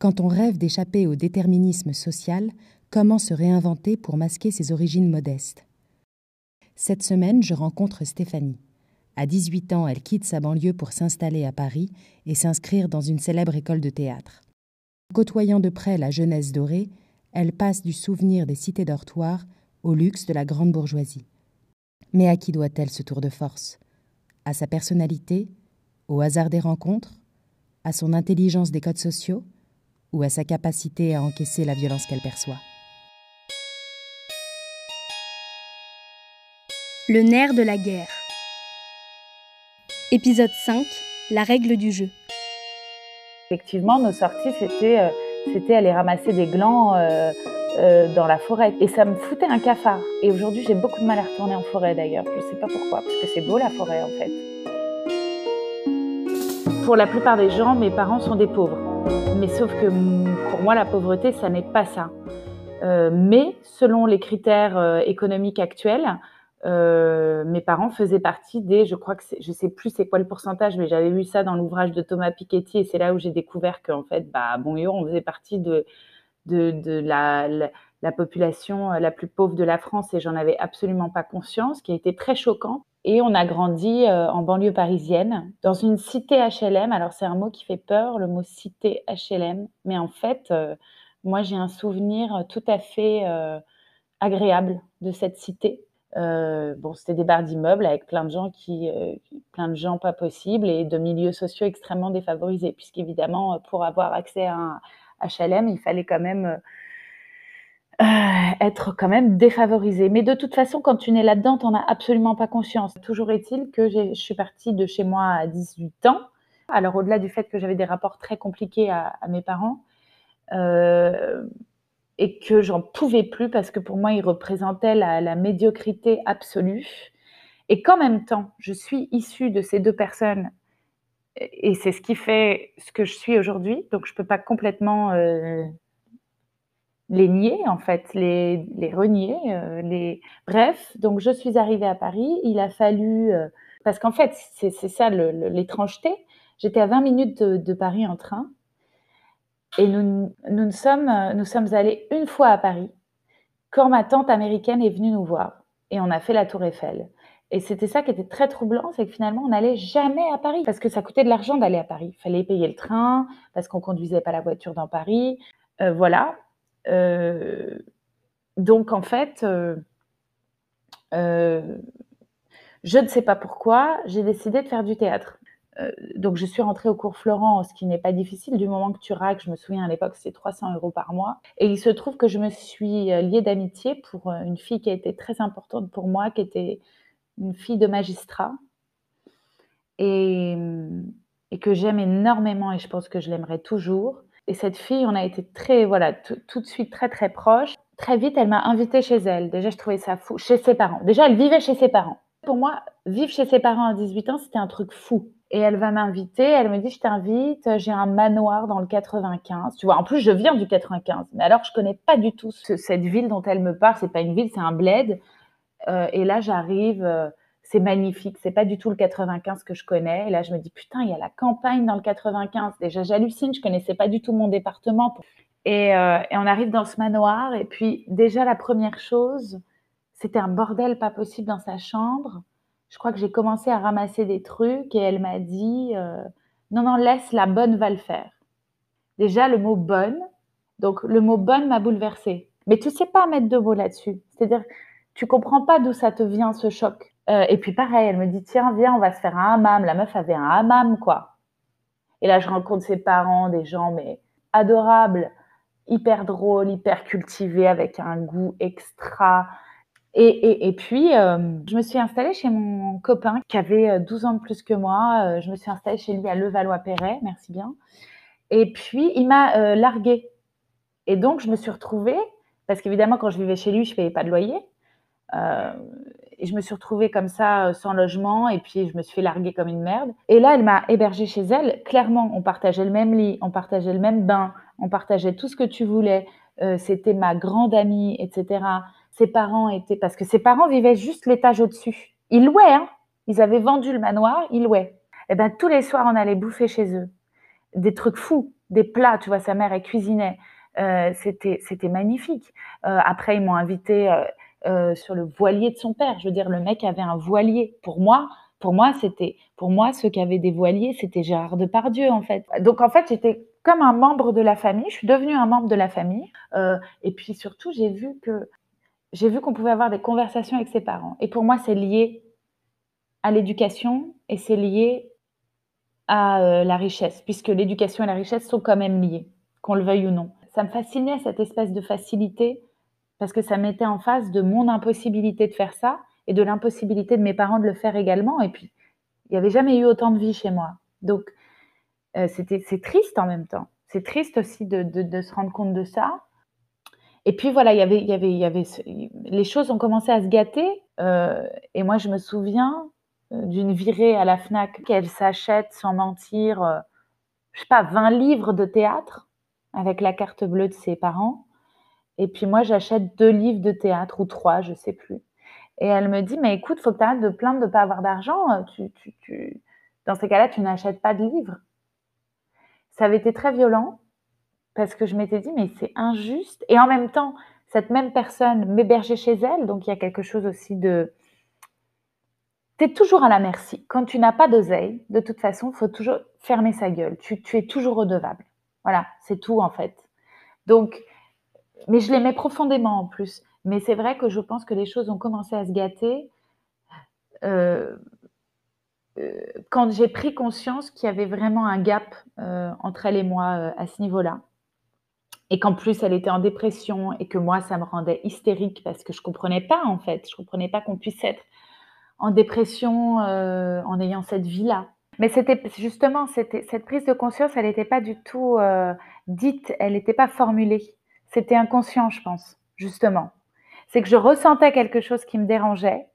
Quand on rêve d'échapper au déterminisme social, comment se réinventer pour masquer ses origines modestes? Cette semaine, je rencontre Stéphanie. À 18 ans, elle quitte sa banlieue pour s'installer à Paris et s'inscrire dans une célèbre école de théâtre. Côtoyant de près la jeunesse dorée, elle passe du souvenir des cités dortoirs au luxe de la grande bourgeoisie. Mais à qui doit-elle ce tour de force? À sa personnalité? Au hasard des rencontres? À son intelligence des codes sociaux? Ou à sa capacité à encaisser la violence qu'elle perçoit Le nerf de la guerre. Épisode 5 La règle du jeu. Effectivement, nos sorties, c'était euh, c'était aller ramasser des glands euh, euh, dans la forêt. Et ça me foutait un cafard. Et aujourd'hui, j'ai beaucoup de mal à retourner en forêt d'ailleurs. Je ne sais pas pourquoi, parce que c'est beau la forêt en fait. Pour la plupart des gens, mes parents sont des pauvres. Mais sauf que pour moi, la pauvreté, ça n'est pas ça. mais selon les critères économiques actuels, euh, mes parents faisaient partie des, je crois que je sais plus c'est quoi le pourcentage, mais j'avais vu ça dans l'ouvrage de Thomas Piketty et c'est là où j'ai découvert qu'en fait, bah, bon, on faisait partie de, la, la, population euh, la plus pauvre de la France et j'en avais absolument pas conscience, qui a été très choquant. Et on a grandi euh, en banlieue parisienne, dans une cité HLM. Alors c'est un mot qui fait peur, le mot cité HLM, mais en fait, moi j'ai un souvenir tout à fait agréable de cette cité. Euh, bon, c'était des barres d'immeubles avec plein de gens qui, euh, plein de gens pas possibles et de milieux sociaux extrêmement défavorisés, puisqu'évidemment, euh, pour avoir accès à un HLM, il fallait quand même être quand même défavorisé. Mais de toute façon, quand tu n'es là-dedans, tu n'en as absolument pas conscience. Toujours est-il que je suis partie de chez moi à 18 ans. Alors, au-delà du fait que j'avais des rapports très compliqués à, mes parents, euh, et que j'en pouvais plus parce que pour moi, il représentait la, médiocrité absolue. Et qu'en même temps, je suis issue de ces deux personnes et c'est ce qui fait ce que je suis aujourd'hui. Donc, je ne peux pas complètement euh, les nier, en fait, les, les renier. Euh, les... Bref, donc je suis arrivée à Paris. Il a fallu. Euh, parce qu'en fait, c'est ça l'étrangeté. J'étais à 20 minutes de Paris en train. Et nous, nous, sommes, nous sommes allés une fois à Paris quand ma tante américaine est venue nous voir et on a fait la Tour Eiffel. Et c'était ça qui était très troublant, c'est que finalement, on n'allait jamais à Paris parce que ça coûtait de l'argent d'aller à Paris. Il fallait payer le train parce qu'on conduisait pas la voiture dans Paris. Euh, voilà. Euh, donc, en fait, euh, je ne sais pas pourquoi, j'ai décidé de faire du théâtre. Euh, donc je suis rentrée au cours Florent, ce qui n'est pas difficile du moment que tu raques. Je me souviens à l'époque, c'était 300 euros par mois. Et il se trouve que je me suis euh, liée d'amitié pour euh, une fille qui a été très importante pour moi, qui était une fille de magistrat et, et que j'aime énormément et je pense que je l'aimerai toujours. Et cette fille, on a été très, voilà, tout de suite très très proches. Très vite, elle m'a invitée chez elle. Déjà, je trouvais ça fou. Chez ses parents. Déjà, elle vivait chez ses parents. Pour moi, vivre chez ses parents à 18 ans, c'était un truc fou et elle va m'inviter. Elle me dit, je t'invite, j'ai un manoir dans le 95. Tu vois, en plus, je viens du 95. Mais alors, je connais pas du tout cette ville dont elle me parle. C'est pas une ville, c'est un bled. Euh, et là, j'arrive, euh, c'est magnifique. C'est pas du tout le 95 que je connais. Et là, je me dis, putain, il y a la campagne dans le 95. Déjà, j'hallucine. Je connaissais pas du tout mon département. Et, euh, et on arrive dans ce manoir. Et puis, déjà, la première chose, c'était un bordel pas possible dans sa chambre je crois que j'ai commencé à ramasser des trucs et elle m'a dit euh, non, non, laisse, la bonne va le faire. Déjà, le mot bonne, donc le mot bonne m'a bouleversée. Mais tu sais pas mettre de mots là-dessus. C'est-à-dire, tu comprends pas d'où ça te vient ce choc. Euh, et puis pareil, elle me dit tiens, viens, on va se faire un hammam. La meuf avait un hammam, quoi. Et là, je rencontre ses parents, des gens, mais adorables, hyper drôles, hyper cultivés, avec un goût extra. Et, puis, euh, je me suis installée chez mon copain qui avait 12 euh, ans de plus que moi. Je me suis installée chez lui à Levallois-Perret, merci bien. Et puis, il m'a larguée. Et donc, je me suis retrouvée, parce qu'évidemment, quand je vivais chez lui, je ne payais pas de loyer. Et je me suis retrouvée comme ça, sans logement, et puis je me suis fait larguer comme une merde. Et là, elle m'a hébergée chez elle. Clairement, on partageait le même lit, on partageait le même bain, on partageait tout ce que tu voulais. C'était ma grande amie, etc ses parents étaient, parce que ses parents vivaient juste l'étage au-dessus. Ils louaient, hein ils avaient vendu le manoir, ils louaient. Et eh ben tous les soirs, on allait bouffer chez eux. Des trucs fous. des plats. Tu vois, sa mère, elle cuisinait. Euh, c'était, magnifique. Euh, après, ils m'ont invité euh, sur le voilier de son père. Je veux dire, le mec avait un voilier. Pour moi, pour moi, c'était, pour moi, ceux qui avaient des voiliers, c'était Gérard Depardieu, en fait. Donc, en fait, j'étais comme un membre de la famille. Je suis devenue un membre de la famille. et puis, surtout, j'ai vu que, j'ai vu qu'on pouvait avoir des conversations avec ses parents. Et pour moi, c'est lié à l'éducation et c'est lié à la richesse, puisque l'éducation et la richesse sont quand même liées, qu'on le veuille ou non ça me fascinait cette espèce de facilité parce que ça mettait en face de mon impossibilité de faire ça et de l'impossibilité de mes parents de le faire également. Et puis, il n'y avait jamais eu autant de vie chez moi. Donc, euh, c'est triste en même temps. C'est triste aussi de, de, se rendre compte de ça. Et puis voilà, y il y avait, y avait, les choses ont commencé à se gâter. Euh, et moi, je me souviens euh, d'une virée à la Fnac qu'elle s'achète sans mentir, je sais pas, 20 livres de théâtre avec la carte bleue de ses parents. Et puis moi, j'achète deux livres de théâtre ou trois, je sais plus. Et elle me dit, mais écoute, faut que tu arrêtes de plaindre de ne pas avoir d'argent. Tu, tu, tu... Dans ces cas-là, tu n'achètes pas de livres. Ça avait été très violent parce que je m'étais dit, mais c'est injuste. Et en même temps, cette même personne m'hébergeait chez elle. Donc il y a quelque chose aussi de... Tu es toujours à la merci. Quand tu n'as pas d'oseille, de toute façon, faut toujours fermer sa gueule. Tu, tu es toujours redevable. Voilà, c'est tout en fait. Donc, mais je l'aimais profondément en plus. Mais c'est vrai que je pense que les choses ont commencé à se gâter euh, euh, quand j'ai pris conscience qu'il y avait vraiment un gap euh, entre elle et moi à ce niveau-là. Et qu'en plus, elle était en dépression et que moi, ça me rendait hystérique parce que je ne comprenais pas en fait. Je ne comprenais pas qu'on puisse être en dépression en ayant cette vie-là. Mais c'était justement, cette prise de conscience, elle n'était pas du tout dite, elle n'était pas formulée. C'était inconscient, je pense, justement. C'est que je ressentais quelque chose qui me dérangeait,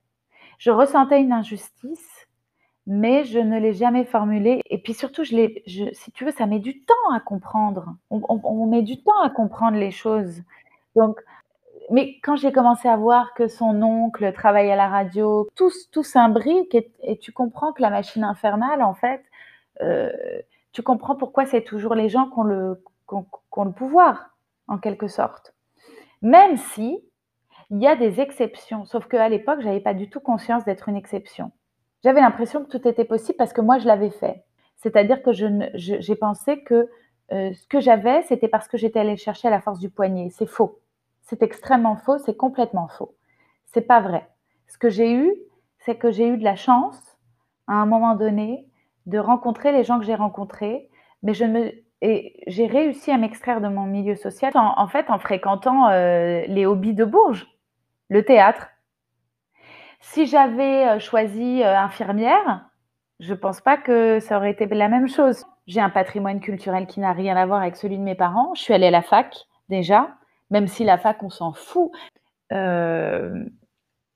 je ressentais une injustice, mais je ne l'ai jamais formulée. Et puis surtout, je l'ai, si tu veux, ça met du temps à comprendre. On, met du temps à comprendre les choses. Donc, mais quand j'ai commencé à voir que son oncle travaillait à la radio, tout, tout s'imbrique et, et, tu comprends que la machine infernale, en fait, euh, tu comprends pourquoi c'est toujours les gens qui ont le pouvoir, en quelque sorte. Même si il y a des exceptions, sauf qu'à l'époque, je n'avais pas du tout conscience d'être une exception. J'avais l'impression que tout était possible parce que moi, je l'avais fait. C'est-à-dire que j'ai je, pensé que euh, ce que j'avais, c'était parce que j'étais allée chercher à la force du poignet. C'est faux. C'est extrêmement faux, c'est complètement faux. C'est pas vrai. Ce que j'ai eu, c'est que j'ai eu de la chance, à un moment donné, de rencontrer les gens que j'ai rencontrés, mais je me et j'ai réussi à m'extraire de mon milieu social en, fait en fréquentant euh, les hobbies de Bourges, le théâtre. Si j'avais euh, choisi euh, infirmière, je ne pense pas que ça aurait été la même chose. J'ai un patrimoine culturel qui n'a rien à voir avec celui de mes parents. Je suis allée à la fac déjà même si la fac, on s'en fout. Euh,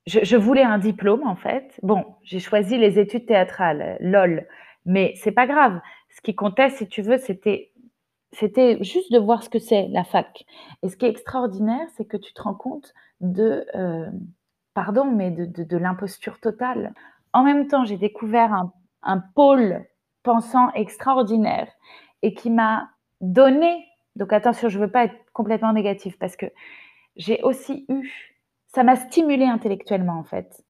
je, voulais un diplôme, en fait. Bon, j'ai choisi les études théâtrales, lol, mais c'est pas grave. Ce qui comptait, si tu veux, c'était c'était juste de voir ce que c'est la fac. Et ce qui est extraordinaire, c'est que tu te rends compte de, euh, pardon, mais de, l'imposture totale. En même temps, j'ai découvert un, un pôle pensant extraordinaire et qui m'a donné donc attention, je ne veux pas être complètement négative parce que j'ai aussi eu, ça m'a stimulé intellectuellement en fait.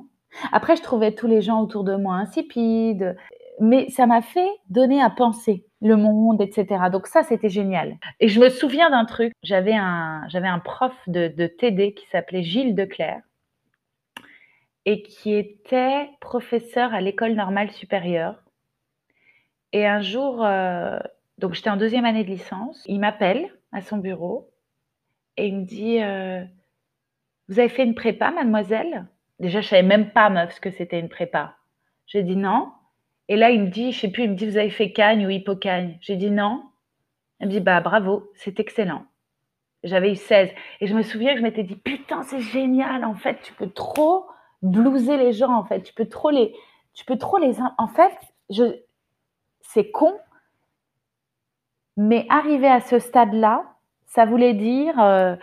Après, je trouvais tous les gens autour de moi insipides, mais ça m'a fait donner à penser le monde, etc. Donc ça, c'était génial. Et je me souviens d'un truc, j'avais un, j'avais un prof de, TD qui s'appelait Gilles Declerc et qui était professeur à l'école normale supérieure. Et un jour, euh, donc j'étais en deuxième année de licence. Il m'appelle à son bureau et il me dit euh, Vous avez fait une prépa, mademoiselle? Déjà, je savais même pas, meuf, ce que c'était une prépa. J'ai dit non. Et là, il me dit, je sais plus, il me dit Vous avez fait Cagne ou Hippocagne J'ai dit non. Il me dit Bah bravo, c'est excellent. J'avais eu 16. Et je me souviens que je m'étais dit Putain, c'est génial, en fait, tu peux trop blouser les gens, en fait. Tu peux trop les. Tu peux trop les. En fait, je... c'est con, mais arriver à ce stade-là, ça voulait dire euh,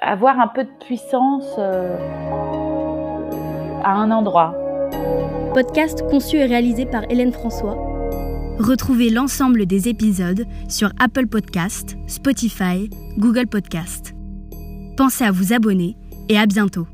avoir un peu de puissance euh, à un endroit. Podcast conçu et réalisé par Hélène François. Retrouvez l'ensemble des épisodes sur Apple Podcast, Spotify, Google Podcast. Pensez à vous abonner et à bientôt.